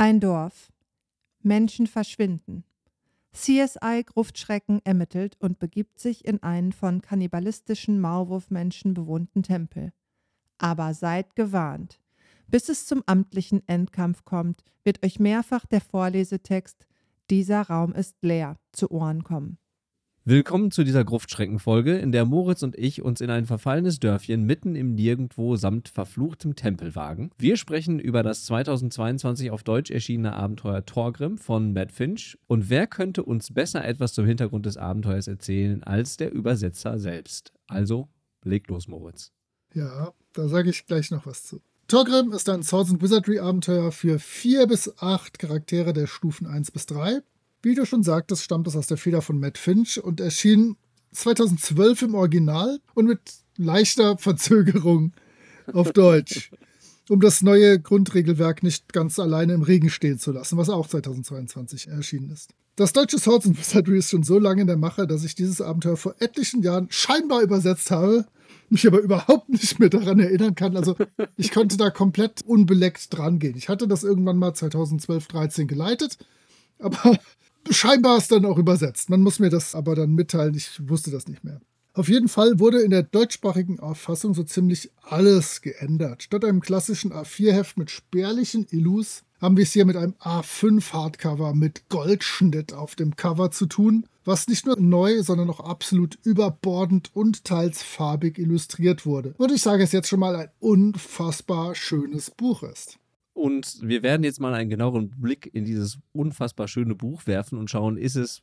Ein Dorf. Menschen verschwinden. CSI Gruftschrecken ermittelt und begibt sich in einen von kannibalistischen Maulwurfmenschen bewohnten Tempel. Aber seid gewarnt. Bis es zum amtlichen Endkampf kommt, wird euch mehrfach der Vorlesetext Dieser Raum ist leer zu Ohren kommen. Willkommen zu dieser Gruftschreckenfolge, in der Moritz und ich uns in ein verfallenes Dörfchen mitten im Nirgendwo samt verfluchtem Tempel wagen. Wir sprechen über das 2022 auf Deutsch erschienene Abenteuer Torgrim von Matt Finch. Und wer könnte uns besser etwas zum Hintergrund des Abenteuers erzählen als der Übersetzer selbst? Also, leg los, Moritz. Ja, da sage ich gleich noch was zu. Torgrim ist ein Swords Wizardry Abenteuer für vier bis acht Charaktere der Stufen 1 bis 3. Wie du schon sagtest, stammt es aus der Feder von Matt Finch und erschien 2012 im Original und mit leichter Verzögerung auf Deutsch, um das neue Grundregelwerk nicht ganz alleine im Regen stehen zu lassen, was auch 2022 erschienen ist. Das deutsche Swords and Wizardry ist schon so lange in der Mache, dass ich dieses Abenteuer vor etlichen Jahren scheinbar übersetzt habe, mich aber überhaupt nicht mehr daran erinnern kann. Also ich konnte da komplett unbeleckt dran gehen. Ich hatte das irgendwann mal 2012, 13 geleitet, aber scheinbar ist dann auch übersetzt. Man muss mir das aber dann mitteilen, ich wusste das nicht mehr. Auf jeden Fall wurde in der deutschsprachigen Auffassung so ziemlich alles geändert. Statt einem klassischen A4-Heft mit spärlichen Illus haben wir es hier mit einem A5-Hardcover mit Goldschnitt auf dem Cover zu tun, was nicht nur neu, sondern auch absolut überbordend und teils farbig illustriert wurde. Und ich sage es jetzt schon mal, ein unfassbar schönes Buch ist. Und wir werden jetzt mal einen genaueren Blick in dieses unfassbar schöne Buch werfen und schauen, ist es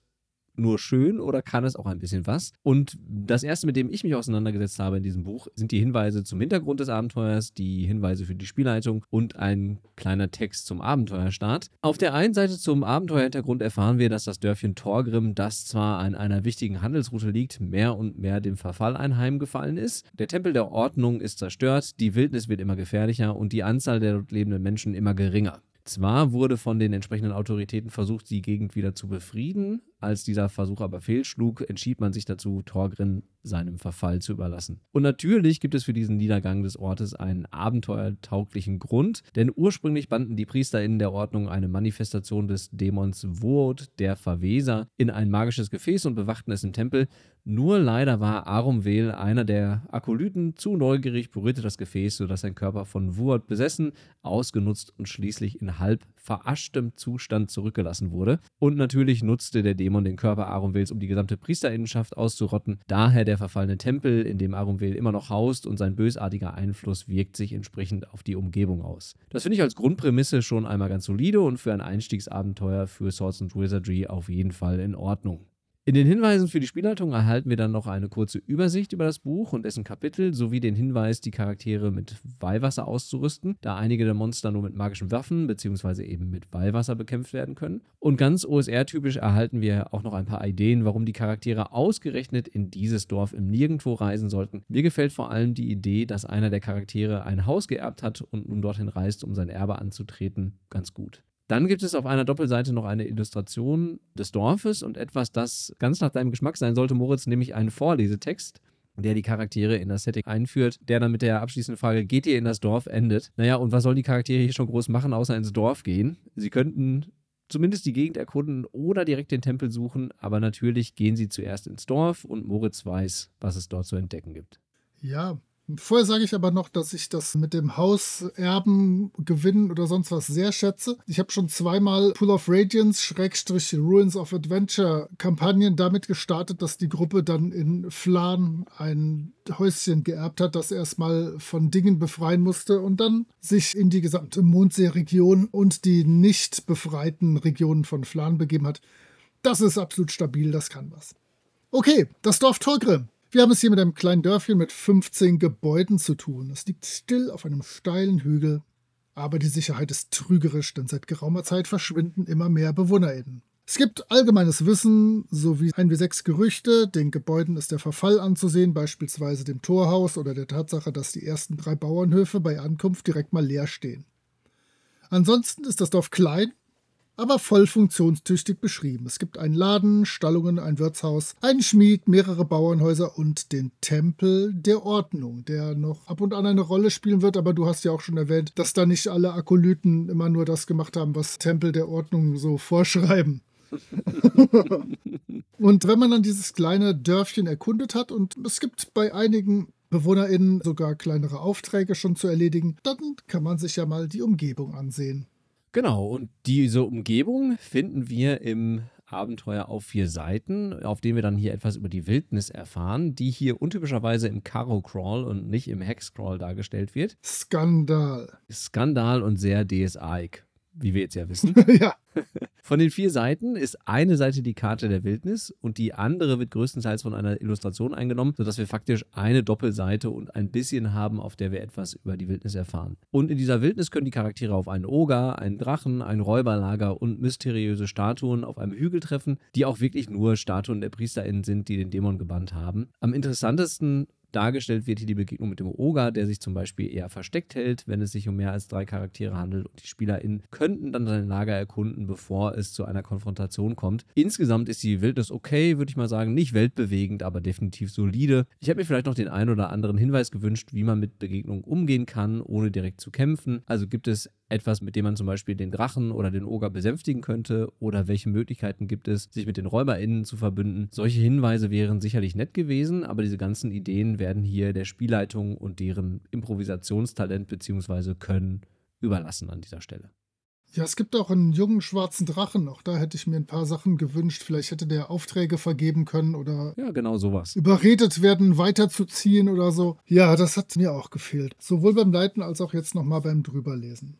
nur schön oder kann es auch ein bisschen was? Und das erste, mit dem ich mich auseinandergesetzt habe in diesem Buch, sind die Hinweise zum Hintergrund des Abenteuers, die Hinweise für die Spielleitung und ein kleiner Text zum Abenteuerstart. Auf der einen Seite zum Abenteuerhintergrund erfahren wir, dass das Dörfchen Torgrim, das zwar an einer wichtigen Handelsroute liegt, mehr und mehr dem Verfall einheimgefallen ist. Der Tempel der Ordnung ist zerstört, die Wildnis wird immer gefährlicher und die Anzahl der dort lebenden Menschen immer geringer. Zwar wurde von den entsprechenden Autoritäten versucht, die Gegend wieder zu befrieden, als dieser Versuch aber fehlschlug, entschied man sich dazu, Torgrin seinem Verfall zu überlassen. Und natürlich gibt es für diesen Niedergang des Ortes einen abenteuertauglichen Grund, denn ursprünglich banden die PriesterInnen der Ordnung eine Manifestation des Dämons Wurd, der Verweser, in ein magisches Gefäß und bewachten es im Tempel. Nur leider war Arumvel, einer der Akolyten, zu neugierig, berührte das Gefäß, sodass sein Körper von Wurd besessen, ausgenutzt und schließlich in halb veraschtem Zustand zurückgelassen wurde. Und natürlich nutzte der Dämon den Körper Arumvels, um die gesamte Priesterinnenschaft auszurotten. Daher der verfallene Tempel, in dem Arumvel immer noch haust und sein bösartiger Einfluss wirkt sich entsprechend auf die Umgebung aus. Das finde ich als Grundprämisse schon einmal ganz solide und für ein Einstiegsabenteuer für Swords and Wizardry auf jeden Fall in Ordnung. In den Hinweisen für die Spielleitung erhalten wir dann noch eine kurze Übersicht über das Buch und dessen Kapitel sowie den Hinweis, die Charaktere mit Weihwasser auszurüsten, da einige der Monster nur mit magischen Waffen bzw. eben mit Weihwasser bekämpft werden können. Und ganz OSR-typisch erhalten wir auch noch ein paar Ideen, warum die Charaktere ausgerechnet in dieses Dorf im Nirgendwo reisen sollten. Mir gefällt vor allem die Idee, dass einer der Charaktere ein Haus geerbt hat und nun dorthin reist, um sein Erbe anzutreten, ganz gut. Dann gibt es auf einer Doppelseite noch eine Illustration des Dorfes und etwas, das ganz nach deinem Geschmack sein sollte, Moritz, nämlich einen Vorlesetext der die Charaktere in das Setting einführt, der dann mit der abschließenden Frage, geht ihr in das Dorf, endet. Naja, und was sollen die Charaktere hier schon groß machen, außer ins Dorf gehen? Sie könnten zumindest die Gegend erkunden oder direkt den Tempel suchen, aber natürlich gehen sie zuerst ins Dorf und Moritz weiß, was es dort zu entdecken gibt. Ja, Vorher sage ich aber noch, dass ich das mit dem Hauserben, Gewinnen oder sonst was sehr schätze. Ich habe schon zweimal Pool of Radiance, Schrägstrich Ruins of Adventure Kampagnen damit gestartet, dass die Gruppe dann in Flan ein Häuschen geerbt hat, das erstmal von Dingen befreien musste und dann sich in die gesamte Mondseeregion und die nicht befreiten Regionen von Flan begeben hat. Das ist absolut stabil, das kann was. Okay, das Dorf Torgrim. Wir haben es hier mit einem kleinen Dörfchen mit 15 Gebäuden zu tun. Es liegt still auf einem steilen Hügel. Aber die Sicherheit ist trügerisch, denn seit geraumer Zeit verschwinden immer mehr BewohnerInnen. Es gibt allgemeines Wissen sowie ein wie sechs Gerüchte. Den Gebäuden ist der Verfall anzusehen, beispielsweise dem Torhaus oder der Tatsache, dass die ersten drei Bauernhöfe bei Ankunft direkt mal leer stehen. Ansonsten ist das Dorf klein, aber voll funktionstüchtig beschrieben. Es gibt einen Laden, Stallungen, ein Wirtshaus, einen Schmied, mehrere Bauernhäuser und den Tempel der Ordnung, der noch ab und an eine Rolle spielen wird. Aber du hast ja auch schon erwähnt, dass da nicht alle Akolyten immer nur das gemacht haben, was Tempel der Ordnung so vorschreiben. und wenn man dann dieses kleine Dörfchen erkundet hat und es gibt bei einigen BewohnerInnen sogar kleinere Aufträge schon zu erledigen, dann kann man sich ja mal die Umgebung ansehen. Genau, und diese Umgebung finden wir im Abenteuer auf vier Seiten, auf dem wir dann hier etwas über die Wildnis erfahren, die hier untypischerweise im Karo Crawl und nicht im Hex Crawl dargestellt wird. Skandal. Skandal und sehr DSA-ig wie wir jetzt ja wissen. ja. Von den vier Seiten ist eine Seite die Karte der Wildnis und die andere wird größtenteils von einer Illustration eingenommen, sodass wir faktisch eine Doppelseite und ein bisschen haben, auf der wir etwas über die Wildnis erfahren. Und in dieser Wildnis können die Charaktere auf einen Oger, einen Drachen, ein Räuberlager und mysteriöse Statuen auf einem Hügel treffen, die auch wirklich nur Statuen der PriesterInnen sind, die den Dämon gebannt haben. Am interessantesten Dargestellt wird hier die Begegnung mit dem Oger, der sich zum Beispiel eher versteckt hält, wenn es sich um mehr als drei Charaktere handelt. Und die SpielerInnen könnten dann sein Lager erkunden, bevor es zu einer Konfrontation kommt. Insgesamt ist die Wildnis okay, würde ich mal sagen. Nicht weltbewegend, aber definitiv solide. Ich habe mir vielleicht noch den einen oder anderen Hinweis gewünscht, wie man mit Begegnungen umgehen kann, ohne direkt zu kämpfen. Also gibt es etwas, mit dem man zum Beispiel den Drachen oder den Oger besänftigen könnte? Oder welche Möglichkeiten gibt es, sich mit den RäuberInnen zu verbünden? Solche Hinweise wären sicherlich nett gewesen, aber diese ganzen Ideen werden hier der Spielleitung und deren Improvisationstalent bzw. Können überlassen an dieser Stelle. Ja, es gibt auch einen jungen schwarzen Drachen noch. Da hätte ich mir ein paar Sachen gewünscht. Vielleicht hätte der Aufträge vergeben können oder. Ja, genau sowas. Überredet werden, weiterzuziehen oder so. Ja, das hat mir auch gefehlt. Sowohl beim Leiten als auch jetzt nochmal beim Drüberlesen.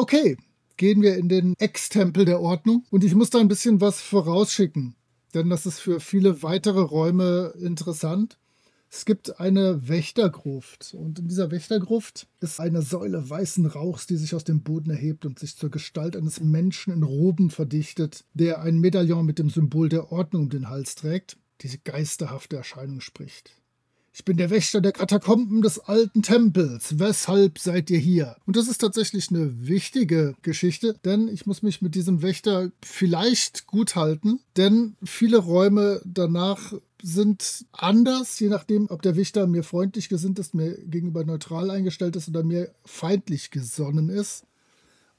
Okay, gehen wir in den Ex-Tempel der Ordnung und ich muss da ein bisschen was vorausschicken, denn das ist für viele weitere Räume interessant. Es gibt eine Wächtergruft und in dieser Wächtergruft ist eine Säule weißen Rauchs, die sich aus dem Boden erhebt und sich zur Gestalt eines Menschen in Roben verdichtet, der ein Medaillon mit dem Symbol der Ordnung um den Hals trägt. Diese geisterhafte Erscheinung spricht. Ich bin der Wächter der Katakomben des alten Tempels. Weshalb seid ihr hier? Und das ist tatsächlich eine wichtige Geschichte, denn ich muss mich mit diesem Wächter vielleicht gut halten, denn viele Räume danach sind anders, je nachdem, ob der Wächter mir freundlich gesinnt ist, mir gegenüber neutral eingestellt ist oder mir feindlich gesonnen ist.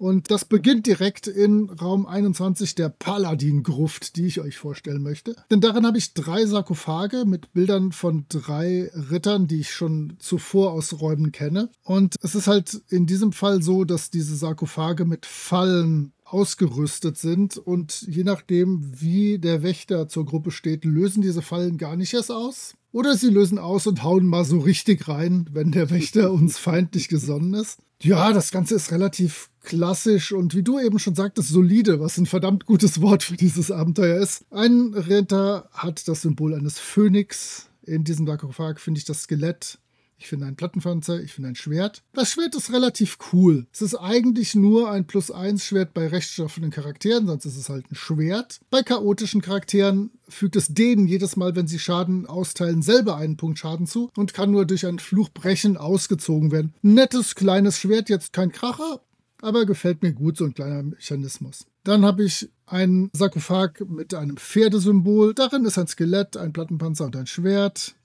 Und das beginnt direkt in Raum 21 der Paladin-Gruft, die ich euch vorstellen möchte. Denn darin habe ich drei Sarkophage mit Bildern von drei Rittern, die ich schon zuvor aus Räumen kenne. Und es ist halt in diesem Fall so, dass diese Sarkophage mit Fallen ausgerüstet sind und je nachdem, wie der Wächter zur Gruppe steht, lösen diese Fallen gar nicht erst aus. Oder sie lösen aus und hauen mal so richtig rein, wenn der Wächter uns feindlich gesonnen ist. Ja, das Ganze ist relativ klassisch und wie du eben schon sagtest, solide, was ein verdammt gutes Wort für dieses Abenteuer ist. Ein Ritter hat das Symbol eines Phönix. In diesem Sarkophag finde ich das Skelett ich finde ein Plattenpanzer, ich finde ein Schwert. Das Schwert ist relativ cool. Es ist eigentlich nur ein Plus-1-Schwert bei rechtschaffenden Charakteren, sonst ist es halt ein Schwert. Bei chaotischen Charakteren fügt es denen jedes Mal, wenn sie Schaden austeilen, selber einen Punkt Schaden zu und kann nur durch ein Fluchbrechen ausgezogen werden. Nettes kleines Schwert, jetzt kein Kracher, aber gefällt mir gut, so ein kleiner Mechanismus. Dann habe ich einen Sarkophag mit einem Pferdesymbol. Darin ist ein Skelett, ein Plattenpanzer und ein Schwert.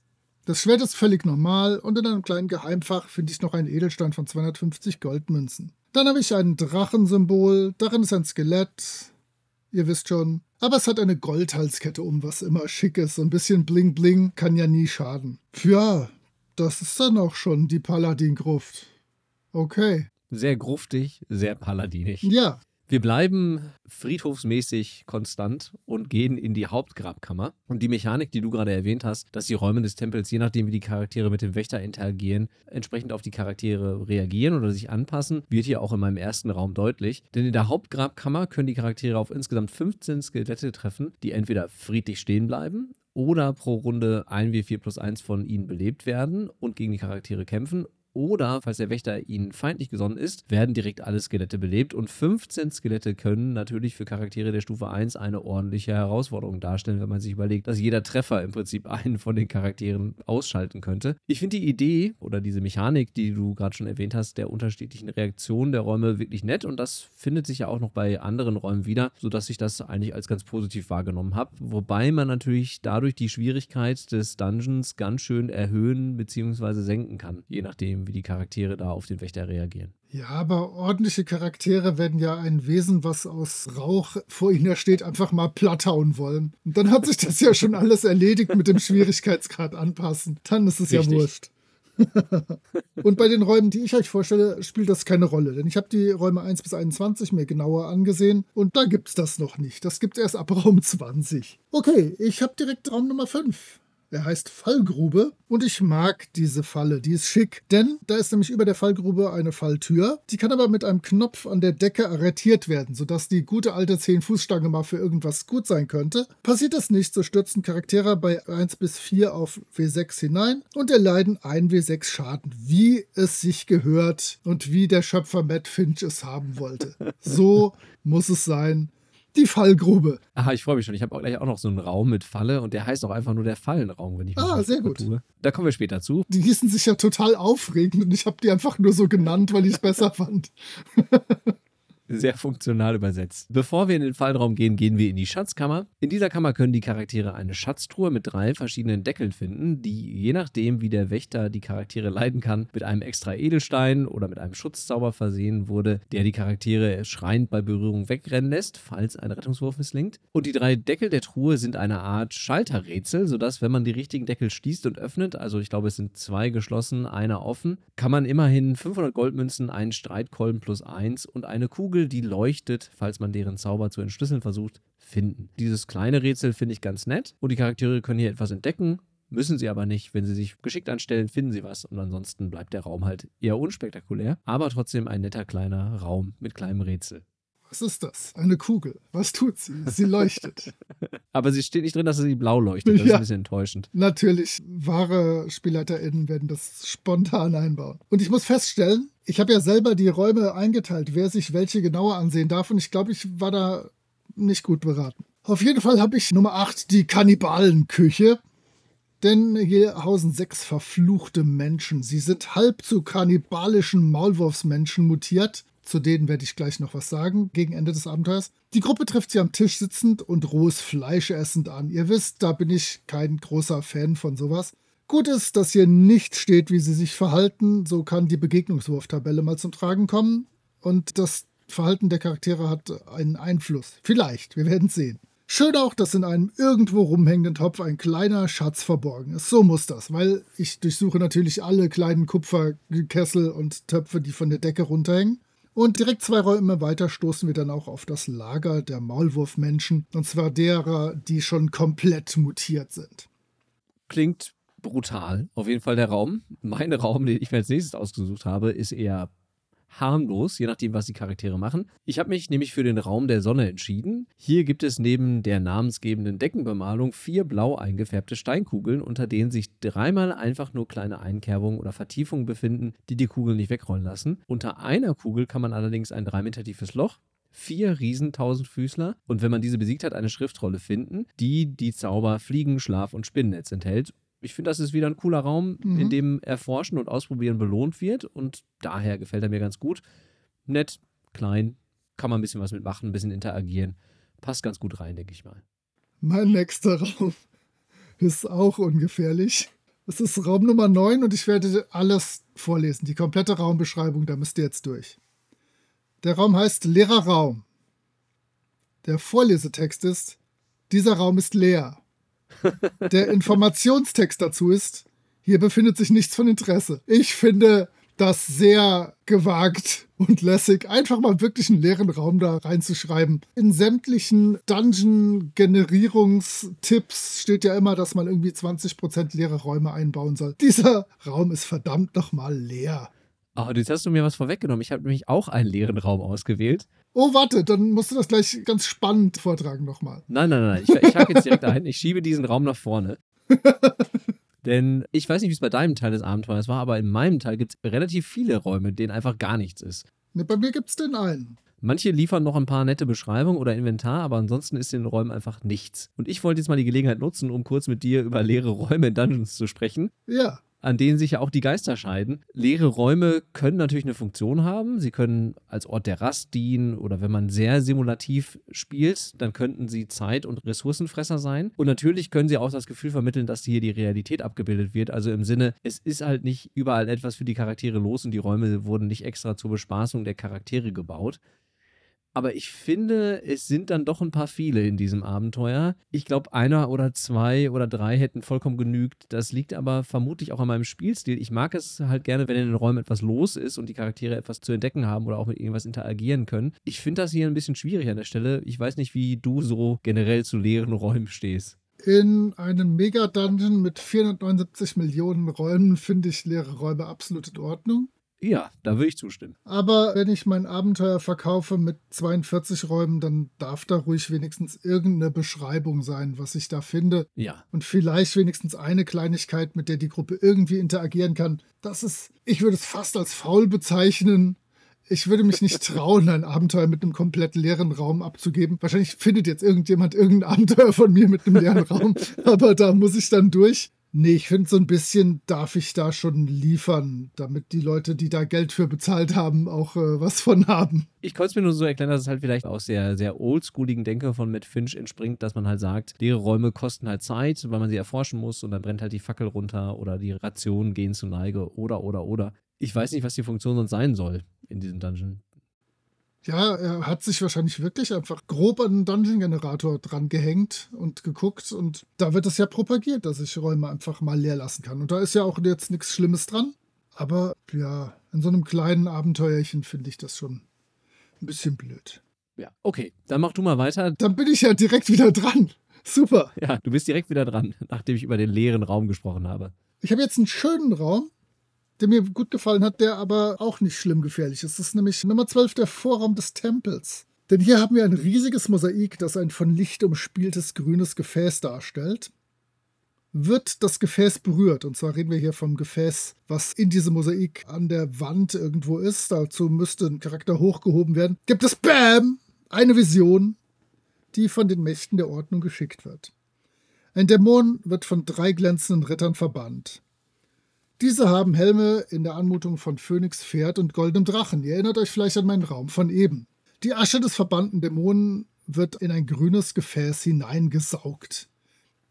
Das Schwert ist völlig normal und in einem kleinen Geheimfach finde ich noch einen Edelstein von 250 Goldmünzen. Dann habe ich ein Drachensymbol, darin ist ein Skelett, ihr wisst schon. Aber es hat eine Goldhalskette um, was immer schick ist. Ein bisschen Bling Bling kann ja nie schaden. Ja, das ist dann auch schon die Paladin-Gruft. Okay. Sehr gruftig, sehr paladinig. Ja, wir bleiben friedhofsmäßig konstant und gehen in die Hauptgrabkammer. Und die Mechanik, die du gerade erwähnt hast, dass die Räume des Tempels, je nachdem wie die Charaktere mit dem Wächter interagieren, entsprechend auf die Charaktere reagieren oder sich anpassen, wird hier auch in meinem ersten Raum deutlich. Denn in der Hauptgrabkammer können die Charaktere auf insgesamt 15 Skelette treffen, die entweder friedlich stehen bleiben oder pro Runde 1 W4 plus 1 von ihnen belebt werden und gegen die Charaktere kämpfen oder, falls der Wächter ihnen feindlich gesonnen ist, werden direkt alle Skelette belebt und 15 Skelette können natürlich für Charaktere der Stufe 1 eine ordentliche Herausforderung darstellen, wenn man sich überlegt, dass jeder Treffer im Prinzip einen von den Charakteren ausschalten könnte. Ich finde die Idee oder diese Mechanik, die du gerade schon erwähnt hast, der unterschiedlichen Reaktionen der Räume wirklich nett und das findet sich ja auch noch bei anderen Räumen wieder, sodass ich das eigentlich als ganz positiv wahrgenommen habe. Wobei man natürlich dadurch die Schwierigkeit des Dungeons ganz schön erhöhen bzw. senken kann, je nachdem, wie die Charaktere da auf den Wächter reagieren. Ja, aber ordentliche Charaktere werden ja ein Wesen, was aus Rauch vor ihnen steht, einfach mal platthauen wollen. Und dann hat sich das ja schon alles erledigt mit dem Schwierigkeitsgrad anpassen. Dann ist es Richtig. ja wurscht. und bei den Räumen, die ich euch vorstelle, spielt das keine Rolle. Denn ich habe die Räume 1 bis 21 mir genauer angesehen und da gibt es das noch nicht. Das gibt es erst ab Raum 20. Okay, ich habe direkt Raum Nummer 5. Er heißt Fallgrube und ich mag diese Falle, die ist schick, denn da ist nämlich über der Fallgrube eine Falltür. Die kann aber mit einem Knopf an der Decke arretiert werden, sodass die gute alte 10-Fuß-Stange mal für irgendwas gut sein könnte. Passiert das nicht, so stürzen Charaktere bei 1 bis 4 auf W6 hinein und erleiden 1 W6 Schaden, wie es sich gehört und wie der Schöpfer Matt Finch es haben wollte. So muss es sein die Fallgrube. Aha, ich freue mich schon. Ich habe auch gleich auch noch so einen Raum mit Falle und der heißt auch einfach nur der Fallenraum, wenn ich Ah, sehr gut. Tue. Da kommen wir später zu. Die hießen sich ja total aufregend und ich habe die einfach nur so genannt, weil ich es besser fand. Sehr funktional übersetzt. Bevor wir in den Fallraum gehen, gehen wir in die Schatzkammer. In dieser Kammer können die Charaktere eine Schatztruhe mit drei verschiedenen Deckeln finden, die je nachdem, wie der Wächter die Charaktere leiden kann, mit einem extra Edelstein oder mit einem Schutzzauber versehen wurde, der die Charaktere schreiend bei Berührung wegrennen lässt, falls ein Rettungswurf misslingt. Und die drei Deckel der Truhe sind eine Art Schalterrätsel, sodass, wenn man die richtigen Deckel schließt und öffnet, also ich glaube, es sind zwei geschlossen, einer offen, kann man immerhin 500 Goldmünzen, einen Streitkolben plus eins und eine Kugel Kugel, die leuchtet, falls man deren Zauber zu entschlüsseln versucht, finden. Dieses kleine Rätsel finde ich ganz nett und die Charaktere können hier etwas entdecken, müssen sie aber nicht. Wenn sie sich geschickt anstellen, finden sie was und ansonsten bleibt der Raum halt eher unspektakulär, aber trotzdem ein netter kleiner Raum mit kleinem Rätsel. Was ist das? Eine Kugel. Was tut sie? Sie leuchtet. Aber sie steht nicht drin, dass sie blau leuchtet. Das ja, ist ein bisschen enttäuschend. Natürlich. Wahre SpielleiterInnen werden das spontan einbauen. Und ich muss feststellen, ich habe ja selber die Räume eingeteilt, wer sich welche genauer ansehen darf. Und ich glaube, ich war da nicht gut beraten. Auf jeden Fall habe ich Nummer 8, die Kannibalenküche. Denn hier hausen sechs verfluchte Menschen. Sie sind halb zu kannibalischen Maulwurfsmenschen mutiert zu denen werde ich gleich noch was sagen, gegen Ende des Abenteuers. Die Gruppe trifft sie am Tisch sitzend und rohes Fleisch essend an. Ihr wisst, da bin ich kein großer Fan von sowas. Gut ist, dass hier nicht steht, wie sie sich verhalten, so kann die Begegnungswurftabelle mal zum Tragen kommen. Und das Verhalten der Charaktere hat einen Einfluss. Vielleicht, wir werden sehen. Schön auch, dass in einem irgendwo rumhängenden Topf ein kleiner Schatz verborgen ist. So muss das, weil ich durchsuche natürlich alle kleinen Kupferkessel und Töpfe, die von der Decke runterhängen. Und direkt zwei Räume weiter stoßen wir dann auch auf das Lager der Maulwurfmenschen, und zwar derer, die schon komplett mutiert sind. Klingt brutal. Auf jeden Fall der Raum. Mein Raum, den ich mir als nächstes ausgesucht habe, ist eher harmlos, je nachdem, was die Charaktere machen. Ich habe mich nämlich für den Raum der Sonne entschieden. Hier gibt es neben der namensgebenden Deckenbemalung vier blau eingefärbte Steinkugeln, unter denen sich dreimal einfach nur kleine Einkerbungen oder Vertiefungen befinden, die die Kugeln nicht wegrollen lassen. Unter einer Kugel kann man allerdings ein drei Meter tiefes Loch vier Riesentausendfüßler und wenn man diese besiegt hat, eine Schriftrolle finden, die die Zauber Fliegen, Schlaf und Spinnennetz enthält ich finde, das ist wieder ein cooler Raum, mhm. in dem Erforschen und Ausprobieren belohnt wird. Und daher gefällt er mir ganz gut. Nett, klein, kann man ein bisschen was mitmachen, ein bisschen interagieren. Passt ganz gut rein, denke ich mal. Mein nächster Raum ist auch ungefährlich. Es ist Raum Nummer 9 und ich werde alles vorlesen. Die komplette Raumbeschreibung, da müsst ihr jetzt durch. Der Raum heißt leerer Raum. Der Vorlesetext ist: Dieser Raum ist leer. Der Informationstext dazu ist, hier befindet sich nichts von Interesse. Ich finde das sehr gewagt und lässig, einfach mal wirklich einen leeren Raum da reinzuschreiben. In sämtlichen Dungeon-Generierungstipps steht ja immer, dass man irgendwie 20% leere Räume einbauen soll. Dieser Raum ist verdammt nochmal leer. Oh, jetzt hast du mir was vorweggenommen. Ich habe nämlich auch einen leeren Raum ausgewählt. Oh, warte, dann musst du das gleich ganz spannend vortragen nochmal. Nein, nein, nein. Ich, ich hake jetzt direkt ein. Ich schiebe diesen Raum nach vorne. Denn ich weiß nicht, wie es bei deinem Teil des Abenteuers war, aber in meinem Teil gibt es relativ viele Räume, in denen einfach gar nichts ist. Ne, bei mir gibt es den einen. Manche liefern noch ein paar nette Beschreibungen oder Inventar, aber ansonsten ist in den Räumen einfach nichts. Und ich wollte jetzt mal die Gelegenheit nutzen, um kurz mit dir über leere Räume in Dungeons zu sprechen. Ja. An denen sich ja auch die Geister scheiden. Leere Räume können natürlich eine Funktion haben. Sie können als Ort der Rast dienen oder wenn man sehr simulativ spielt, dann könnten sie Zeit- und Ressourcenfresser sein. Und natürlich können sie auch das Gefühl vermitteln, dass hier die Realität abgebildet wird. Also im Sinne, es ist halt nicht überall etwas für die Charaktere los und die Räume wurden nicht extra zur Bespaßung der Charaktere gebaut. Aber ich finde, es sind dann doch ein paar viele in diesem Abenteuer. Ich glaube, einer oder zwei oder drei hätten vollkommen genügt. Das liegt aber vermutlich auch an meinem Spielstil. Ich mag es halt gerne, wenn in den Räumen etwas los ist und die Charaktere etwas zu entdecken haben oder auch mit irgendwas interagieren können. Ich finde das hier ein bisschen schwierig an der Stelle. Ich weiß nicht, wie du so generell zu leeren Räumen stehst. In einem Mega-Dungeon mit 479 Millionen Räumen finde ich leere Räume absolut in Ordnung. Ja, da würde ich zustimmen. Aber wenn ich mein Abenteuer verkaufe mit 42 Räumen, dann darf da ruhig wenigstens irgendeine Beschreibung sein, was ich da finde. Ja. Und vielleicht wenigstens eine Kleinigkeit, mit der die Gruppe irgendwie interagieren kann. Das ist, ich würde es fast als faul bezeichnen. Ich würde mich nicht trauen, ein Abenteuer mit einem komplett leeren Raum abzugeben. Wahrscheinlich findet jetzt irgendjemand irgendein Abenteuer von mir mit einem leeren Raum, aber da muss ich dann durch. Nee, ich finde, so ein bisschen darf ich da schon liefern, damit die Leute, die da Geld für bezahlt haben, auch äh, was von haben. Ich konnte es mir nur so erklären, dass es halt vielleicht aus der sehr oldschooligen Denke von Matt Finch entspringt, dass man halt sagt, leere Räume kosten halt Zeit, weil man sie erforschen muss und dann brennt halt die Fackel runter oder die Rationen gehen zu Neige oder, oder, oder. Ich weiß nicht, was die Funktion sonst sein soll in diesem Dungeon. Ja, er hat sich wahrscheinlich wirklich einfach grob an einen Dungeon-Generator dran gehängt und geguckt. Und da wird es ja propagiert, dass ich Räume einfach mal leer lassen kann. Und da ist ja auch jetzt nichts Schlimmes dran. Aber ja, in so einem kleinen Abenteuerchen finde ich das schon ein bisschen blöd. Ja, okay, dann mach du mal weiter. Dann bin ich ja direkt wieder dran. Super. Ja, du bist direkt wieder dran, nachdem ich über den leeren Raum gesprochen habe. Ich habe jetzt einen schönen Raum, der mir gut gefallen hat, der aber auch nicht schlimm gefährlich ist. Das ist nämlich Nummer 12, der Vorraum des Tempels. Denn hier haben wir ein riesiges Mosaik, das ein von Licht umspieltes grünes Gefäß darstellt. Wird das Gefäß berührt, und zwar reden wir hier vom Gefäß, was in diesem Mosaik an der Wand irgendwo ist, dazu müsste ein Charakter hochgehoben werden, gibt es BAM! Eine Vision, die von den Mächten der Ordnung geschickt wird. Ein Dämon wird von drei glänzenden Rittern verbannt. Diese haben Helme in der Anmutung von Phönix, Pferd und goldenem Drachen. Ihr erinnert euch vielleicht an meinen Raum von eben. Die Asche des verbannten Dämonen wird in ein grünes Gefäß hineingesaugt.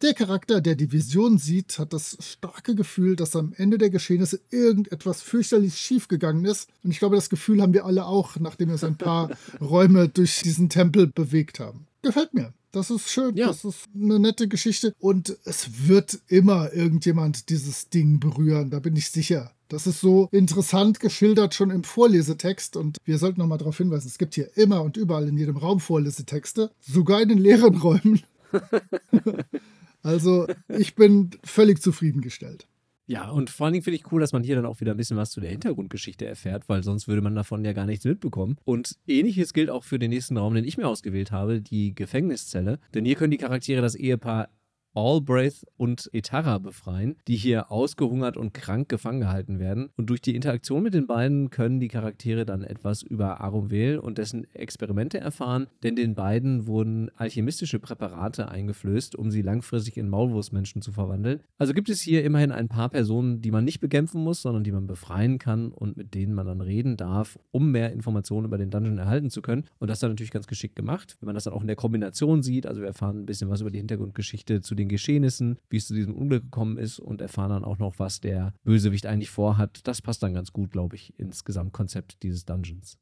Der Charakter, der die Vision sieht, hat das starke Gefühl, dass am Ende der Geschehnisse irgendetwas fürchterlich schiefgegangen ist. Und ich glaube, das Gefühl haben wir alle auch, nachdem wir uns ein paar Räume durch diesen Tempel bewegt haben. Gefällt mir. Das ist schön, Ja. das ist eine nette Geschichte. Und es wird immer irgendjemand dieses Ding berühren, da bin ich sicher. Das ist so interessant geschildert schon im Vorlesetext und wir sollten nochmal darauf hinweisen, es gibt hier immer und überall in jedem Raum Vorlesetexte, sogar in den leeren Räumen. also ich bin völlig zufriedengestellt. Ja, und vor allen Dingen finde ich cool, dass man hier dann auch wieder ein bisschen was zu der Hintergrundgeschichte erfährt, weil sonst würde man davon ja gar nichts mitbekommen. Und ähnliches gilt auch für den nächsten Raum, den ich mir ausgewählt habe, die Gefängniszelle. Denn hier können die Charaktere das Ehepaar Allbraith und Etara befreien, die hier ausgehungert und krank gefangen gehalten werden. Und durch die Interaktion mit den beiden können die Charaktere dann etwas über Arumvel und dessen Experimente erfahren, denn den beiden wurden alchemistische Präparate eingeflößt, um sie langfristig in Maulwurfsmenschen zu verwandeln. Also gibt es hier immerhin ein paar Personen, die man nicht bekämpfen muss, sondern die man befreien kann und mit denen man dann reden darf, um mehr Informationen über den Dungeon erhalten zu können. Und das ist dann natürlich ganz geschickt gemacht, wenn man das dann auch in der Kombination sieht. Also wir erfahren ein bisschen was über die Hintergrundgeschichte zu den Geschehnissen, wie es zu diesem Unglück gekommen ist und erfahren dann auch noch, was der Bösewicht eigentlich vorhat. Das passt dann ganz gut, glaube ich, ins Gesamtkonzept dieses Dungeons.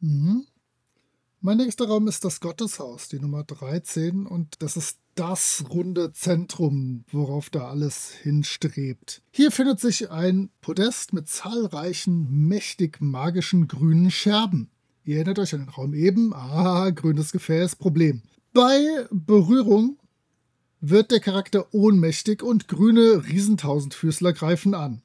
Mhm. Mein nächster Raum ist das Gotteshaus, die Nummer 13, und das ist das runde Zentrum, worauf da alles hinstrebt. Hier findet sich ein Podest mit zahlreichen, mächtig magischen grünen Scherben. Ihr erinnert euch an den Raum eben. Ah, grünes Gefäß, Problem. Bei Berührung wird der Charakter ohnmächtig und grüne Riesentausendfüßler greifen an.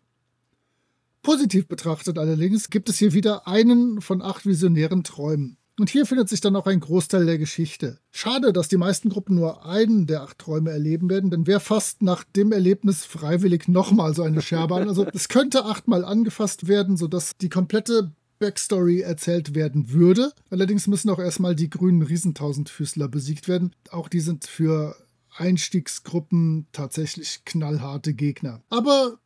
Positiv betrachtet allerdings gibt es hier wieder einen von acht visionären Träumen. Und hier findet sich dann auch ein Großteil der Geschichte. Schade, dass die meisten Gruppen nur einen der acht Träume erleben werden, denn wer fasst nach dem Erlebnis freiwillig nochmal so eine Scherbe an? Also es könnte achtmal angefasst werden, sodass die komplette Backstory erzählt werden würde. Allerdings müssen auch erstmal die grünen Riesentausendfüßler besiegt werden. Auch die sind für Einstiegsgruppen tatsächlich knallharte Gegner. Aber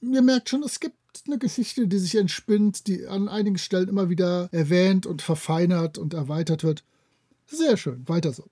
ihr merkt schon, es gibt eine Geschichte, die sich entspinnt, die an einigen Stellen immer wieder erwähnt und verfeinert und erweitert wird. Sehr schön, weiter so.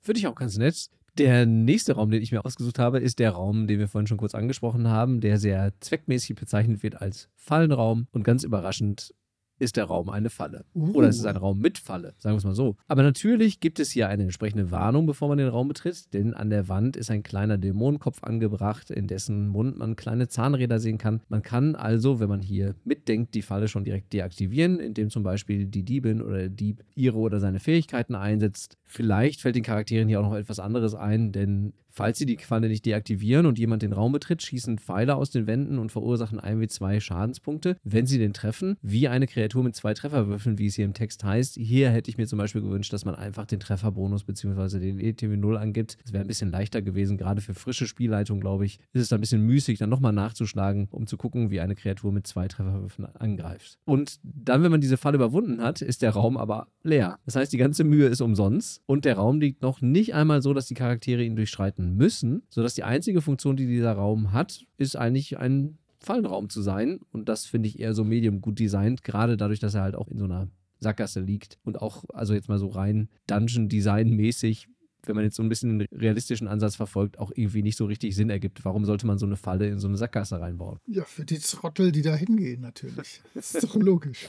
Finde ich auch ganz nett. Der nächste Raum, den ich mir ausgesucht habe, ist der Raum, den wir vorhin schon kurz angesprochen haben, der sehr zweckmäßig bezeichnet wird als Fallenraum und ganz überraschend ist der Raum eine Falle. Uh. Oder es ist ein Raum mit Falle, sagen wir es mal so. Aber natürlich gibt es hier eine entsprechende Warnung, bevor man den Raum betritt, denn an der Wand ist ein kleiner Dämonenkopf angebracht, in dessen Mund man kleine Zahnräder sehen kann. Man kann also, wenn man hier mitdenkt, die Falle schon direkt deaktivieren, indem zum Beispiel die Diebin oder der Dieb ihre oder seine Fähigkeiten einsetzt. Vielleicht fällt den Charakteren hier auch noch etwas anderes ein, denn Falls sie die Falle nicht deaktivieren und jemand den Raum betritt, schießen Pfeile aus den Wänden und verursachen 1w2 Schadenspunkte, wenn sie den treffen, wie eine Kreatur mit zwei Trefferwürfeln, wie es hier im Text heißt. Hier hätte ich mir zum Beispiel gewünscht, dass man einfach den Trefferbonus bzw. den ETW 0 angibt. Das wäre ein bisschen leichter gewesen, gerade für frische Spielleitung, glaube ich. Ist es ein bisschen müßig, dann nochmal nachzuschlagen, um zu gucken, wie eine Kreatur mit zwei Trefferwürfeln angreift. Und dann, wenn man diese Falle überwunden hat, ist der Raum aber leer. Das heißt, die ganze Mühe ist umsonst und der Raum liegt noch nicht einmal so, dass die Charaktere ihn durchschreiten müssen, sodass die einzige Funktion, die dieser Raum hat, ist eigentlich ein Fallenraum zu sein. Und das finde ich eher so medium gut designt, gerade dadurch, dass er halt auch in so einer Sackgasse liegt und auch, also jetzt mal so rein Dungeon-Design-mäßig wenn man jetzt so ein bisschen den realistischen Ansatz verfolgt, auch irgendwie nicht so richtig Sinn ergibt. Warum sollte man so eine Falle in so eine Sackgasse reinbauen? Ja, für die Trottel, die da hingehen, natürlich. Das ist doch logisch.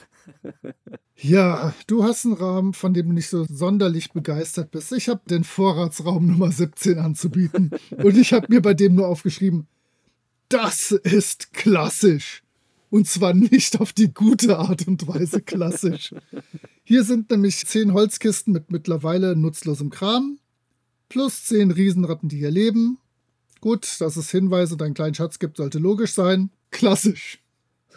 ja, du hast einen Rahmen, von dem du nicht so sonderlich begeistert bist. Ich habe den Vorratsraum Nummer 17 anzubieten und ich habe mir bei dem nur aufgeschrieben, das ist klassisch. Und zwar nicht auf die gute Art und Weise klassisch. Hier sind nämlich zehn Holzkisten mit mittlerweile nutzlosem Kram, plus 10 Riesenratten, die hier leben. Gut, dass es Hinweise und einen kleinen Schatz gibt, sollte logisch sein. Klassisch.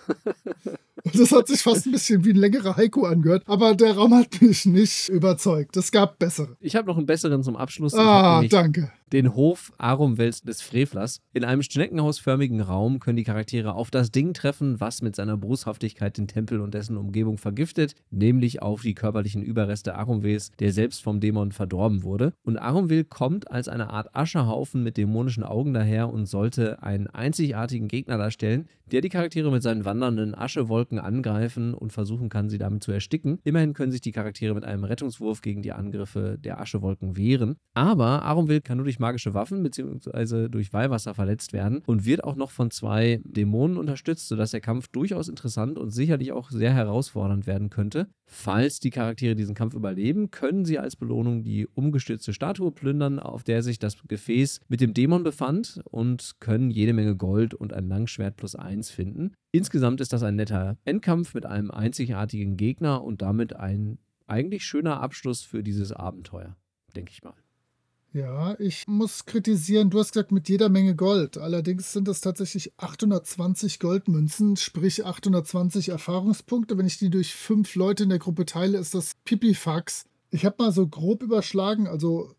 Das hat sich fast ein bisschen wie ein längerer Haiku angehört, aber der Raum hat mich nicht überzeugt. Es gab bessere. Ich habe noch einen besseren zum Abschluss. Ah, danke den Hof Arumwels des Frevlers. In einem schneckenhausförmigen Raum können die Charaktere auf das Ding treffen, was mit seiner Boshaftigkeit den Tempel und dessen Umgebung vergiftet, nämlich auf die körperlichen Überreste Arumwels, der selbst vom Dämon verdorben wurde. Und Arumwel kommt als eine Art Aschehaufen mit dämonischen Augen daher und sollte einen einzigartigen Gegner darstellen, der die Charaktere mit seinen wandernden Aschewolken angreifen und versuchen kann, sie damit zu ersticken. Immerhin können sich die Charaktere mit einem Rettungswurf gegen die Angriffe der Aschewolken wehren. Aber Arumwel kann nur durch magische Waffen bzw. durch Weihwasser verletzt werden und wird auch noch von zwei Dämonen unterstützt, sodass der Kampf durchaus interessant und sicherlich auch sehr herausfordernd werden könnte. Falls die Charaktere diesen Kampf überleben, können sie als Belohnung die umgestürzte Statue plündern, auf der sich das Gefäß mit dem Dämon befand und können jede Menge Gold und ein Langschwert plus eins finden. Insgesamt ist das ein netter Endkampf mit einem einzigartigen Gegner und damit ein eigentlich schöner Abschluss für dieses Abenteuer, denke ich mal. Ja, ich muss kritisieren, du hast gesagt, mit jeder Menge Gold. Allerdings sind es tatsächlich 820 Goldmünzen, sprich 820 Erfahrungspunkte. Wenn ich die durch fünf Leute in der Gruppe teile, ist das Pipifax. Ich habe mal so grob überschlagen, also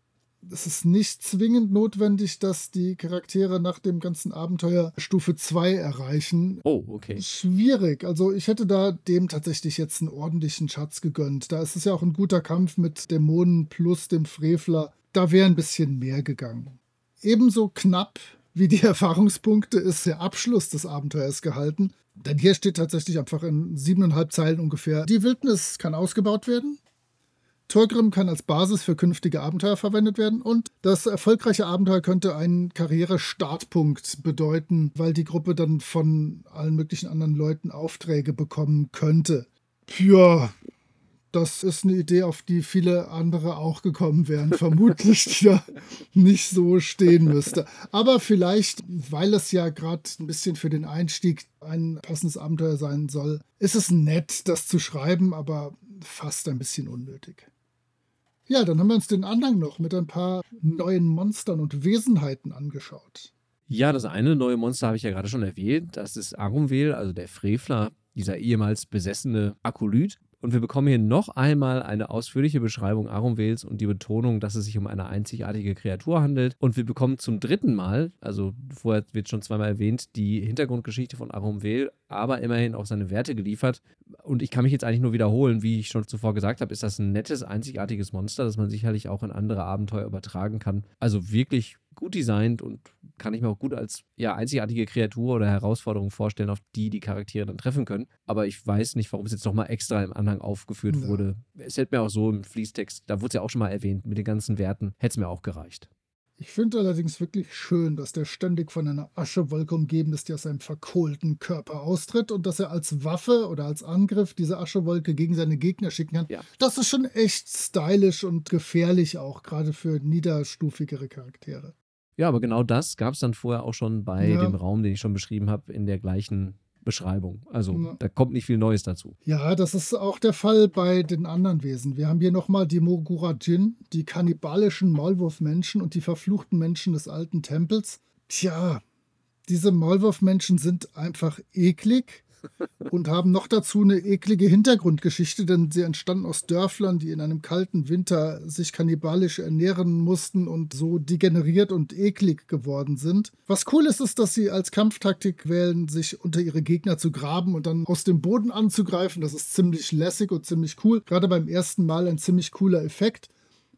es ist nicht zwingend notwendig, dass die Charaktere nach dem ganzen Abenteuer Stufe 2 erreichen. Oh, okay. Schwierig. Also ich hätte da dem tatsächlich jetzt einen ordentlichen Schatz gegönnt. Da ist es ja auch ein guter Kampf mit Dämonen plus dem Frevler da wäre ein bisschen mehr gegangen. Ebenso knapp wie die Erfahrungspunkte ist der Abschluss des Abenteuers gehalten. Denn hier steht tatsächlich einfach in siebeneinhalb Zeilen ungefähr, die Wildnis kann ausgebaut werden. Torgrim kann als Basis für künftige Abenteuer verwendet werden und das erfolgreiche Abenteuer könnte einen Karrierestartpunkt bedeuten, weil die Gruppe dann von allen möglichen anderen Leuten Aufträge bekommen könnte. Ja, das ist eine Idee, auf die viele andere auch gekommen wären, vermutlich, die da nicht so stehen müsste. Aber vielleicht, weil es ja gerade ein bisschen für den Einstieg ein passendes Abenteuer sein soll, ist es nett, das zu schreiben, aber fast ein bisschen unnötig. Ja, dann haben wir uns den Anhang noch mit ein paar neuen Monstern und Wesenheiten angeschaut. Ja, das eine neue Monster habe ich ja gerade schon erwähnt. Das ist Arumvel, also der Frevler, dieser ehemals besessene Akolyt. Und wir bekommen hier noch einmal eine ausführliche Beschreibung Arumvales und die Betonung, dass es sich um eine einzigartige Kreatur handelt. Und wir bekommen zum dritten Mal, also vorher wird schon zweimal erwähnt, die Hintergrundgeschichte von Arumvale, aber immerhin auch seine Werte geliefert. Und ich kann mich jetzt eigentlich nur wiederholen, wie ich schon zuvor gesagt habe, ist das ein nettes, einzigartiges Monster, das man sicherlich auch in andere Abenteuer übertragen kann. Also wirklich gut designt und kann ich mir auch gut als ja, einzigartige Kreatur oder Herausforderung vorstellen, auf die die Charaktere dann treffen können. Aber ich weiß nicht, warum es jetzt nochmal extra im Anhang aufgeführt ja. wurde. Es hätte mir auch so im Fließtext, da wurde es ja auch schon mal erwähnt, mit den ganzen Werten, hätte es mir auch gereicht. Ich finde allerdings wirklich schön, dass der ständig von einer Aschewolke umgeben ist, die aus seinem verkohlten Körper austritt und dass er als Waffe oder als Angriff diese Aschewolke gegen seine Gegner schicken kann. Ja. Das ist schon echt stylisch und gefährlich auch, gerade für niederstufigere Charaktere. Ja, aber genau das gab es dann vorher auch schon bei ja. dem Raum, den ich schon beschrieben habe, in der gleichen Beschreibung. Also ja. da kommt nicht viel Neues dazu. Ja, das ist auch der Fall bei den anderen Wesen. Wir haben hier nochmal die Mogura Jin, die kannibalischen Maulwurfmenschen und die verfluchten Menschen des alten Tempels. Tja, diese Maulwurfmenschen sind einfach eklig und haben noch dazu eine eklige Hintergrundgeschichte, denn sie entstanden aus Dörflern, die in einem kalten Winter sich kannibalisch ernähren mussten und so degeneriert und eklig geworden sind. Was cool ist, ist, dass sie als Kampftaktik wählen, sich unter ihre Gegner zu graben und dann aus dem Boden anzugreifen. Das ist ziemlich lässig und ziemlich cool. Gerade beim ersten Mal ein ziemlich cooler Effekt.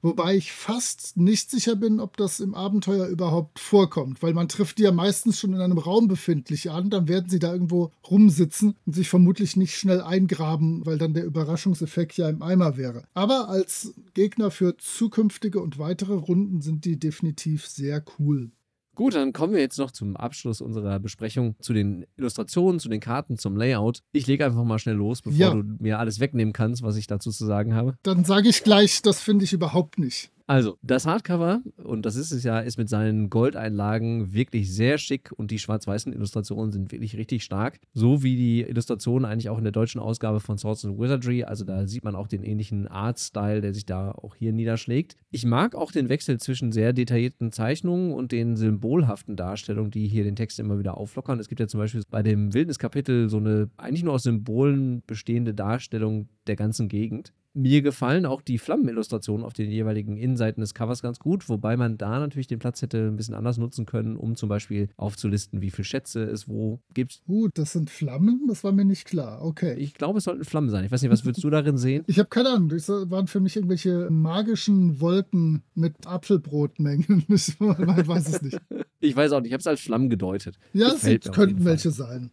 Wobei ich fast nicht sicher bin, ob das im Abenteuer überhaupt vorkommt, weil man trifft die ja meistens schon in einem Raum befindlich an, dann werden sie da irgendwo rumsitzen und sich vermutlich nicht schnell eingraben, weil dann der Überraschungseffekt ja im Eimer wäre. Aber als Gegner für zukünftige und weitere Runden sind die definitiv sehr cool. Gut, dann kommen wir jetzt noch zum Abschluss unserer Besprechung zu den Illustrationen, zu den Karten, zum Layout. Ich lege einfach mal schnell los, bevor ja. du mir alles wegnehmen kannst, was ich dazu zu sagen habe. Dann sage ich gleich, das finde ich überhaupt nicht. Also, das Hardcover, und das ist es ja, ist mit seinen Goldeinlagen wirklich sehr schick und die schwarz-weißen Illustrationen sind wirklich richtig stark. So wie die Illustrationen eigentlich auch in der deutschen Ausgabe von Swords and Wizardry. Also, da sieht man auch den ähnlichen Art-Style, der sich da auch hier niederschlägt. Ich mag auch den Wechsel zwischen sehr detaillierten Zeichnungen und den symbolhaften Darstellungen, die hier den Text immer wieder auflockern. Es gibt ja zum Beispiel bei dem Wildniskapitel so eine eigentlich nur aus Symbolen bestehende Darstellung der ganzen Gegend. Mir gefallen auch die Flammenillustrationen auf den jeweiligen Innenseiten des Covers ganz gut, wobei man da natürlich den Platz hätte ein bisschen anders nutzen können, um zum Beispiel aufzulisten, wie viele Schätze es wo gibt. Gut, das sind Flammen, das war mir nicht klar. Okay. Ich glaube, es sollten Flammen sein. Ich weiß nicht, was würdest du darin sehen? Ich habe keine Ahnung. Das waren für mich irgendwelche magischen Wolken mit Apfelbrotmengen. Ich weiß es nicht. Ich weiß auch nicht. Ich habe es als Flammen gedeutet. Ja, es könnten welche sein.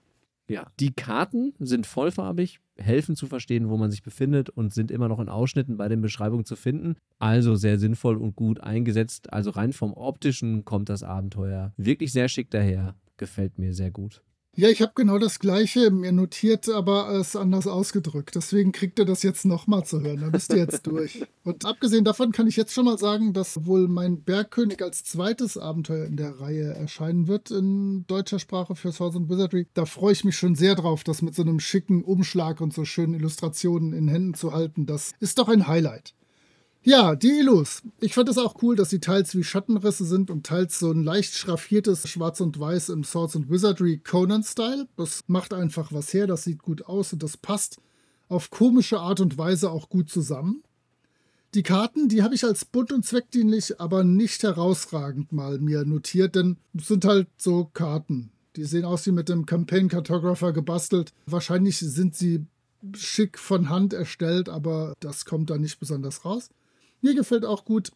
Ja, die Karten sind vollfarbig, helfen zu verstehen, wo man sich befindet und sind immer noch in Ausschnitten bei den Beschreibungen zu finden. Also sehr sinnvoll und gut eingesetzt. Also rein vom optischen kommt das Abenteuer wirklich sehr schick daher. Gefällt mir sehr gut. Ja, ich habe genau das Gleiche mir notiert, aber es anders ausgedrückt. Deswegen kriegt ihr das jetzt nochmal zu hören. Da bist ihr jetzt durch. Und abgesehen davon kann ich jetzt schon mal sagen, dass wohl mein Bergkönig als zweites Abenteuer in der Reihe erscheinen wird in deutscher Sprache für Swords and Wizardry. Da freue ich mich schon sehr drauf, das mit so einem schicken Umschlag und so schönen Illustrationen in Händen zu halten. Das ist doch ein Highlight. Ja, die Illus. Ich fand es auch cool, dass sie teils wie Schattenrisse sind und teils so ein leicht schraffiertes Schwarz und Weiß im Swords and Wizardry Conan-Style. Das macht einfach was her, das sieht gut aus und das passt auf komische Art und Weise auch gut zusammen. Die Karten, die habe ich als bunt und zweckdienlich, aber nicht herausragend mal mir notiert, denn es sind halt so Karten. Die sehen aus wie mit dem Campaign Cartographer gebastelt. Wahrscheinlich sind sie schick von Hand erstellt, aber das kommt da nicht besonders raus. Mir gefällt auch gut,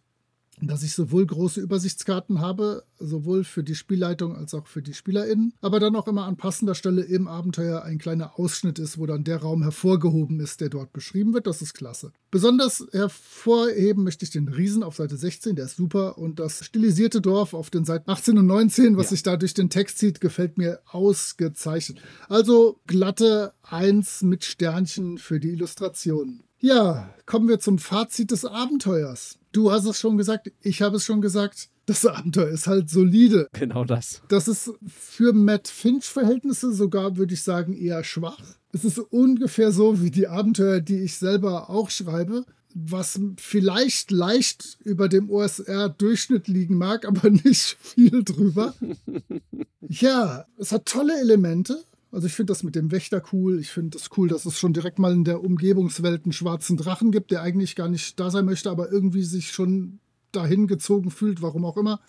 dass ich sowohl große Übersichtskarten habe, sowohl für die Spielleitung als auch für die SpielerInnen, aber dann auch immer an passender Stelle im Abenteuer ein kleiner Ausschnitt ist, wo dann der Raum hervorgehoben ist, der dort beschrieben wird. Das ist klasse. Besonders hervorheben möchte ich den Riesen auf Seite 16, der ist super, und das stilisierte Dorf auf den Seiten 18 und 19, was ja. sich da durch den Text zieht, gefällt mir ausgezeichnet. Also glatte 1 mit Sternchen für die Illustration. Ja, kommen wir zum Fazit des Abenteuers. Du hast es schon gesagt, ich habe es schon gesagt. Das Abenteuer ist halt solide. Genau das. Das ist für Matt Finch-Verhältnisse sogar, würde ich sagen, eher schwach. Es ist ungefähr so wie die Abenteuer, die ich selber auch schreibe, was vielleicht leicht über dem OSR-Durchschnitt liegen mag, aber nicht viel drüber. ja, es hat tolle Elemente Also ich finde das mit dem Wächter cool. Ich finde es das cool, dass es schon direkt mal in der Umgebungswelt einen schwarzen Drachen gibt, der eigentlich gar nicht da sein möchte, aber irgendwie sich schon dahin gezogen fühlt, warum auch immer.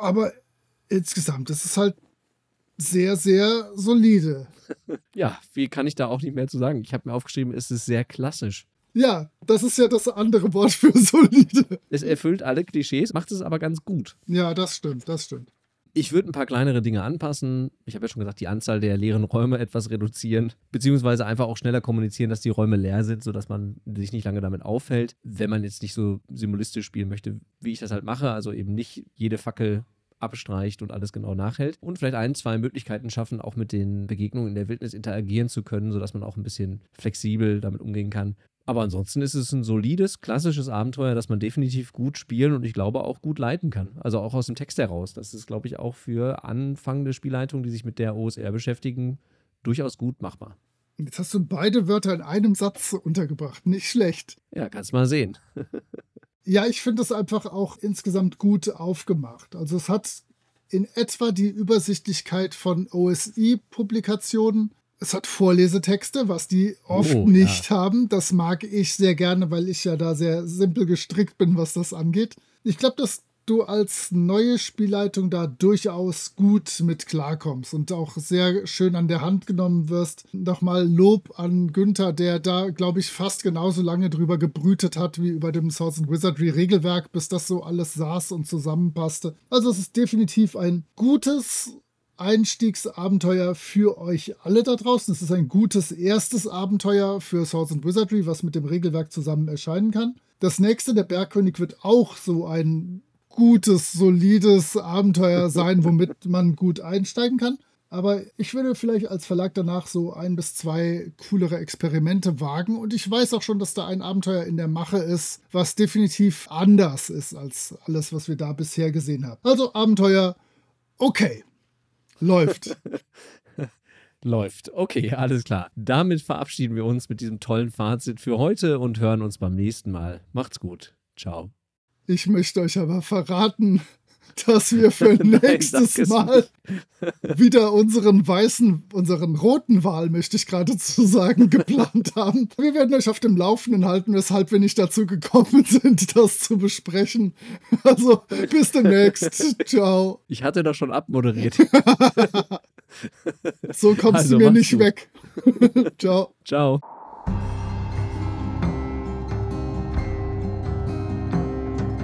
Aber insgesamt, es ist halt sehr, sehr solide. Ja, wie kann ich da auch nicht mehr zu sagen? Ich habe mir aufgeschrieben, es ist sehr klassisch. Ja, das ist ja das andere Wort für solide. Es erfüllt alle Klischees, macht es aber ganz gut. Ja, das stimmt, das stimmt. Ich würde ein paar kleinere Dinge anpassen. Ich habe ja schon gesagt, die Anzahl der leeren Räume etwas reduzieren, beziehungsweise einfach auch schneller kommunizieren, dass die Räume leer sind, sodass man sich nicht lange damit auffällt. Wenn man jetzt nicht so simulistisch spielen möchte, wie ich das halt mache, also eben nicht jede Fackel abstreicht und alles genau nachhält. Und vielleicht ein, zwei Möglichkeiten schaffen, auch mit den Begegnungen in der Wildnis interagieren zu können, sodass man auch ein bisschen flexibel damit umgehen kann. Aber ansonsten ist es ein solides, klassisches Abenteuer, das man definitiv gut spielen und ich glaube auch gut leiten kann. Also auch aus dem Text heraus. Das ist, glaube ich, auch für anfangende Spielleitungen, die sich mit der OSR beschäftigen, durchaus gut machbar. Jetzt hast du beide Wörter in einem Satz untergebracht. Nicht schlecht. Ja, kannst mal sehen. ja, ich finde es einfach auch insgesamt gut aufgemacht. Also es hat in etwa die Übersichtlichkeit von OSI-Publikationen, es hat Vorlesetexte, was die oft oh, nicht ja. haben. Das mag ich sehr gerne, weil ich ja da sehr simpel gestrickt bin, was das angeht. Ich glaube, dass du als neue Spielleitung da durchaus gut mit klarkommst und auch sehr schön an der Hand genommen wirst. Nochmal Lob an Günther, der da, glaube ich, fast genauso lange drüber gebrütet hat wie über dem Swords and Wizardry Regelwerk, bis das so alles saß und zusammenpasste. Also es ist definitiv ein gutes Einstiegsabenteuer für euch alle da draußen. Es ist ein gutes erstes Abenteuer für Swords and Wizardry, was mit dem Regelwerk zusammen erscheinen kann. Das nächste, der Bergkönig, wird auch so ein gutes, solides Abenteuer sein, womit man gut einsteigen kann. Aber ich würde vielleicht als Verlag danach so ein bis zwei coolere Experimente wagen. Und ich weiß auch schon, dass da ein Abenteuer in der Mache ist, was definitiv anders ist als alles, was wir da bisher gesehen haben. Also Abenteuer, okay. Läuft. Läuft. Okay, alles klar. Damit verabschieden wir uns mit diesem tollen Fazit für heute und hören uns beim nächsten Mal. Macht's gut. Ciao. Ich möchte euch aber verraten, dass wir für Nein, nächstes Mal wieder unseren weißen, unseren roten Wal, möchte ich geradezu sagen, geplant haben. Wir werden euch auf dem Laufenden halten, weshalb wir nicht dazu gekommen sind, das zu besprechen. Also, bis demnächst. Ciao. Ich hatte das schon abmoderiert. so kommst also, du mir nicht gut. weg. Ciao. Ciao.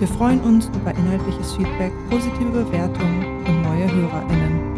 Wir freuen uns über inhaltliches Feedback, positive Bewertungen und neue HörerInnen.